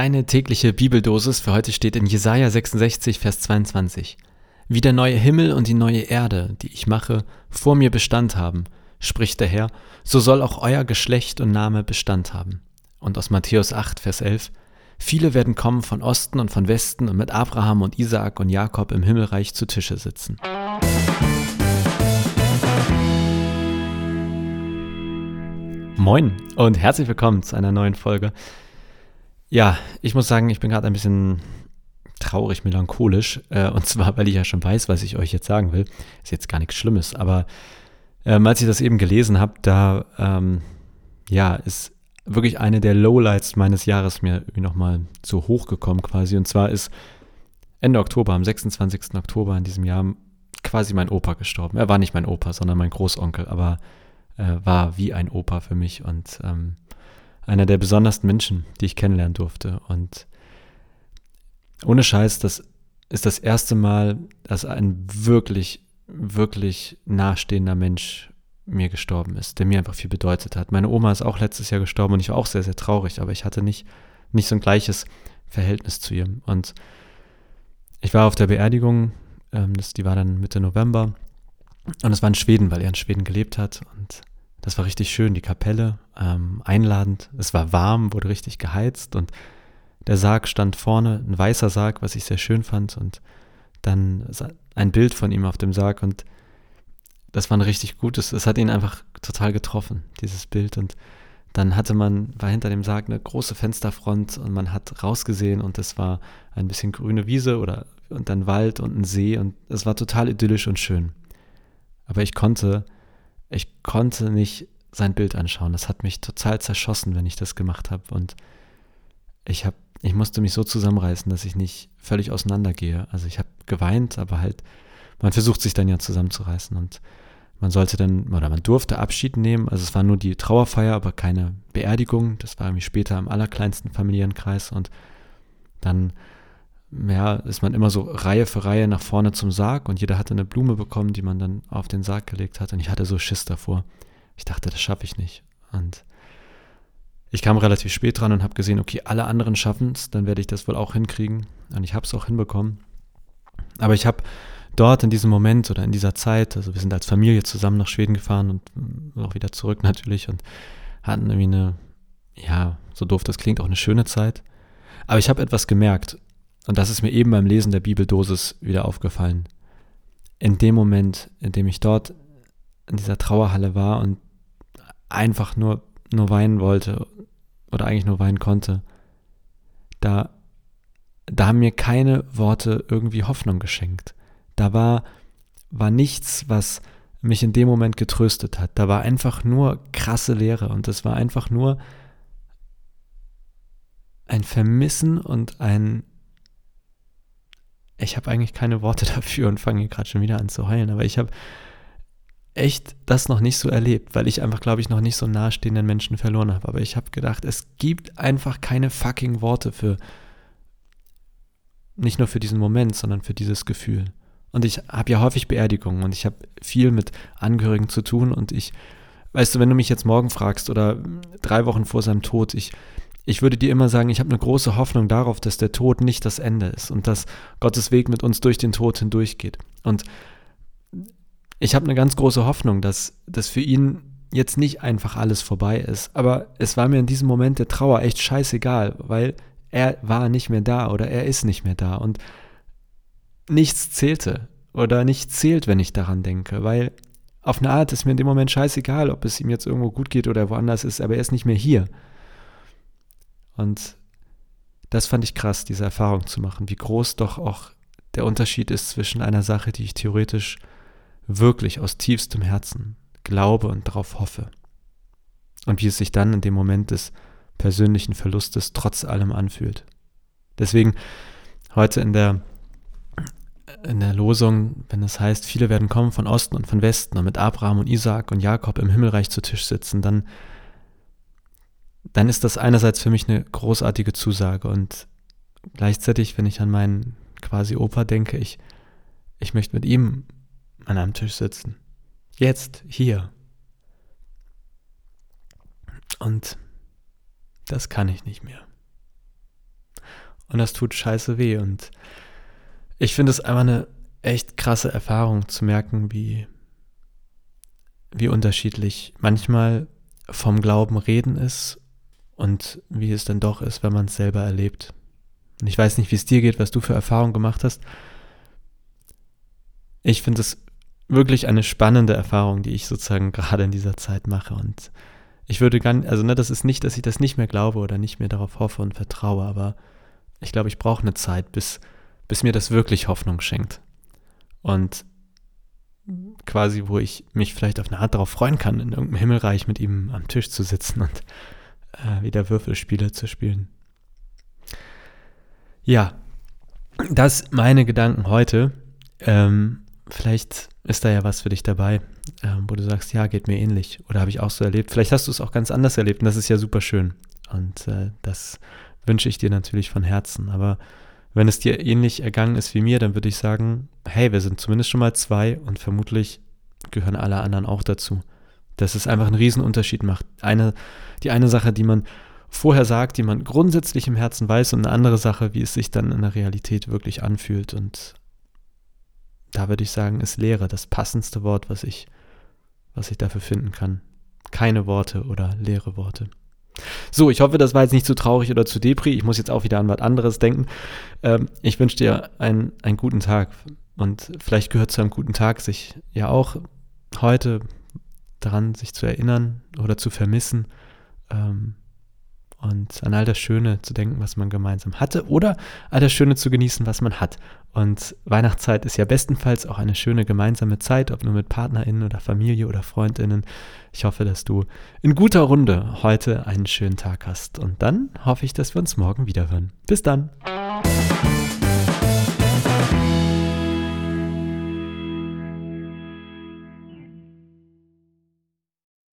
Deine tägliche Bibeldosis für heute steht in Jesaja 66, Vers 22. Wie der neue Himmel und die neue Erde, die ich mache, vor mir Bestand haben, spricht der Herr, so soll auch euer Geschlecht und Name Bestand haben. Und aus Matthäus 8, Vers 11. Viele werden kommen von Osten und von Westen und mit Abraham und Isaak und Jakob im Himmelreich zu Tische sitzen. Moin und herzlich willkommen zu einer neuen Folge. Ja, ich muss sagen, ich bin gerade ein bisschen traurig, melancholisch. Äh, und zwar, weil ich ja schon weiß, was ich euch jetzt sagen will. Ist jetzt gar nichts Schlimmes, aber ähm, als ich das eben gelesen habe, da ähm, ja, ist wirklich eine der Lowlights meines Jahres mir nochmal so hochgekommen quasi. Und zwar ist Ende Oktober, am 26. Oktober in diesem Jahr, quasi mein Opa gestorben. Er war nicht mein Opa, sondern mein Großonkel, aber äh, war wie ein Opa für mich. Und ähm, einer der besondersten Menschen, die ich kennenlernen durfte. Und ohne Scheiß, das ist das erste Mal, dass ein wirklich, wirklich nahestehender Mensch mir gestorben ist, der mir einfach viel bedeutet hat. Meine Oma ist auch letztes Jahr gestorben und ich war auch sehr, sehr traurig, aber ich hatte nicht, nicht so ein gleiches Verhältnis zu ihr. Und ich war auf der Beerdigung, ähm, das, die war dann Mitte November und es war in Schweden, weil er in Schweden gelebt hat und das war richtig schön, die Kapelle, ähm, einladend. Es war warm, wurde richtig geheizt und der Sarg stand vorne, ein weißer Sarg, was ich sehr schön fand und dann ein Bild von ihm auf dem Sarg und das war ein richtig gutes, es hat ihn einfach total getroffen, dieses Bild und dann hatte man, war hinter dem Sarg eine große Fensterfront und man hat rausgesehen und es war ein bisschen grüne Wiese oder und dann Wald und ein See und es war total idyllisch und schön. Aber ich konnte ich konnte nicht sein Bild anschauen. Das hat mich total zerschossen, wenn ich das gemacht habe. Und ich habe, ich musste mich so zusammenreißen, dass ich nicht völlig auseinandergehe. Also ich habe geweint, aber halt, man versucht sich dann ja zusammenzureißen und man sollte dann, oder man durfte Abschied nehmen. Also es war nur die Trauerfeier, aber keine Beerdigung. Das war irgendwie später im allerkleinsten Familienkreis und dann ja, ist man immer so Reihe für Reihe nach vorne zum Sarg und jeder hatte eine Blume bekommen, die man dann auf den Sarg gelegt hat und ich hatte so Schiss davor. Ich dachte, das schaffe ich nicht. Und ich kam relativ spät dran und habe gesehen, okay, alle anderen schaffen es, dann werde ich das wohl auch hinkriegen. Und ich habe es auch hinbekommen. Aber ich habe dort in diesem Moment oder in dieser Zeit, also wir sind als Familie zusammen nach Schweden gefahren und auch wieder zurück natürlich und hatten irgendwie eine, ja, so doof das klingt, auch eine schöne Zeit. Aber ich habe etwas gemerkt und das ist mir eben beim Lesen der Bibeldosis wieder aufgefallen. In dem Moment, in dem ich dort in dieser Trauerhalle war und einfach nur, nur weinen wollte oder eigentlich nur weinen konnte, da, da haben mir keine Worte irgendwie Hoffnung geschenkt. Da war, war nichts, was mich in dem Moment getröstet hat. Da war einfach nur krasse Leere und es war einfach nur ein Vermissen und ein ich habe eigentlich keine Worte dafür und fange gerade schon wieder an zu heulen, aber ich habe echt das noch nicht so erlebt, weil ich einfach, glaube ich, noch nicht so nahestehenden Menschen verloren habe. Aber ich habe gedacht, es gibt einfach keine fucking Worte für, nicht nur für diesen Moment, sondern für dieses Gefühl. Und ich habe ja häufig Beerdigungen und ich habe viel mit Angehörigen zu tun und ich, weißt du, wenn du mich jetzt morgen fragst oder drei Wochen vor seinem Tod, ich ich würde dir immer sagen, ich habe eine große Hoffnung darauf, dass der Tod nicht das Ende ist und dass Gottes Weg mit uns durch den Tod hindurchgeht. Und ich habe eine ganz große Hoffnung, dass, dass für ihn jetzt nicht einfach alles vorbei ist. Aber es war mir in diesem Moment der Trauer echt scheißegal, weil er war nicht mehr da oder er ist nicht mehr da. Und nichts zählte oder nichts zählt, wenn ich daran denke, weil auf eine Art ist mir in dem Moment scheißegal, ob es ihm jetzt irgendwo gut geht oder woanders ist, aber er ist nicht mehr hier. Und das fand ich krass, diese Erfahrung zu machen, wie groß doch auch der Unterschied ist zwischen einer Sache, die ich theoretisch wirklich aus tiefstem Herzen glaube und darauf hoffe. Und wie es sich dann in dem Moment des persönlichen Verlustes trotz allem anfühlt. Deswegen heute in der, in der Losung, wenn es heißt, viele werden kommen von Osten und von Westen und mit Abraham und Isaak und Jakob im Himmelreich zu Tisch sitzen, dann dann ist das einerseits für mich eine großartige Zusage und gleichzeitig, wenn ich an meinen quasi Opa denke, ich, ich möchte mit ihm an einem Tisch sitzen. Jetzt, hier. Und das kann ich nicht mehr. und das tut scheiße weh. Und ich finde es einfach eine echt krasse Erfahrung zu merken, wie, wie unterschiedlich manchmal vom Glauben reden ist und wie es dann doch ist, wenn man es selber erlebt. Und ich weiß nicht, wie es dir geht, was du für Erfahrungen gemacht hast. Ich finde es wirklich eine spannende Erfahrung, die ich sozusagen gerade in dieser Zeit mache. Und ich würde gar nicht, also ne, das ist nicht, dass ich das nicht mehr glaube oder nicht mehr darauf hoffe und vertraue, aber ich glaube, ich brauche eine Zeit, bis, bis mir das wirklich Hoffnung schenkt. Und quasi, wo ich mich vielleicht auf eine Art darauf freuen kann, in irgendeinem Himmelreich mit ihm am Tisch zu sitzen und äh, wieder Würfelspiele zu spielen. Ja, das meine Gedanken heute. Ähm, vielleicht ist da ja was für dich dabei, ähm, wo du sagst, ja, geht mir ähnlich oder habe ich auch so erlebt. Vielleicht hast du es auch ganz anders erlebt und das ist ja super schön. Und äh, das wünsche ich dir natürlich von Herzen. Aber wenn es dir ähnlich ergangen ist wie mir, dann würde ich sagen, hey, wir sind zumindest schon mal zwei und vermutlich gehören alle anderen auch dazu. Dass es einfach einen Riesenunterschied macht. Eine, die eine Sache, die man vorher sagt, die man grundsätzlich im Herzen weiß und eine andere Sache, wie es sich dann in der Realität wirklich anfühlt. Und da würde ich sagen, ist Lehre das passendste Wort, was ich, was ich dafür finden kann. Keine Worte oder leere Worte. So, ich hoffe, das war jetzt nicht zu traurig oder zu depri. Ich muss jetzt auch wieder an was anderes denken. Ähm, ich wünsche dir einen, einen guten Tag. Und vielleicht gehört zu einem guten Tag, sich ja auch heute daran sich zu erinnern oder zu vermissen. Ähm, und an all das Schöne zu denken, was man gemeinsam hatte oder all das Schöne zu genießen, was man hat. Und Weihnachtszeit ist ja bestenfalls auch eine schöne gemeinsame Zeit, ob nur mit PartnerInnen oder Familie oder FreundInnen. Ich hoffe, dass du in guter Runde heute einen schönen Tag hast. Und dann hoffe ich, dass wir uns morgen wieder hören. Bis dann.